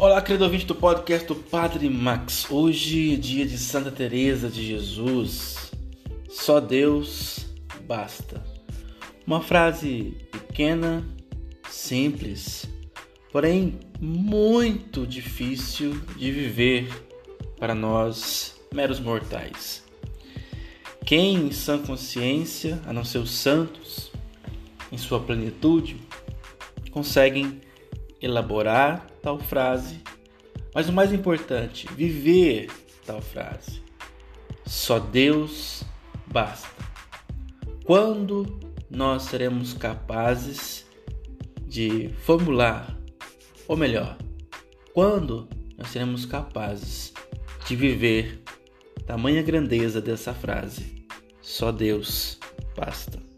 Olá, querido ouvinte do podcast do Padre Max. Hoje, dia de Santa Teresa de Jesus. Só Deus basta. Uma frase pequena, simples, porém muito difícil de viver para nós meros mortais. Quem em sã consciência, a não ser os santos, em sua plenitude, conseguem elaborar tal frase, mas o mais importante, viver tal frase. Só Deus basta. Quando nós seremos capazes de formular, ou melhor, quando nós seremos capazes de viver tamanha grandeza dessa frase: só Deus basta.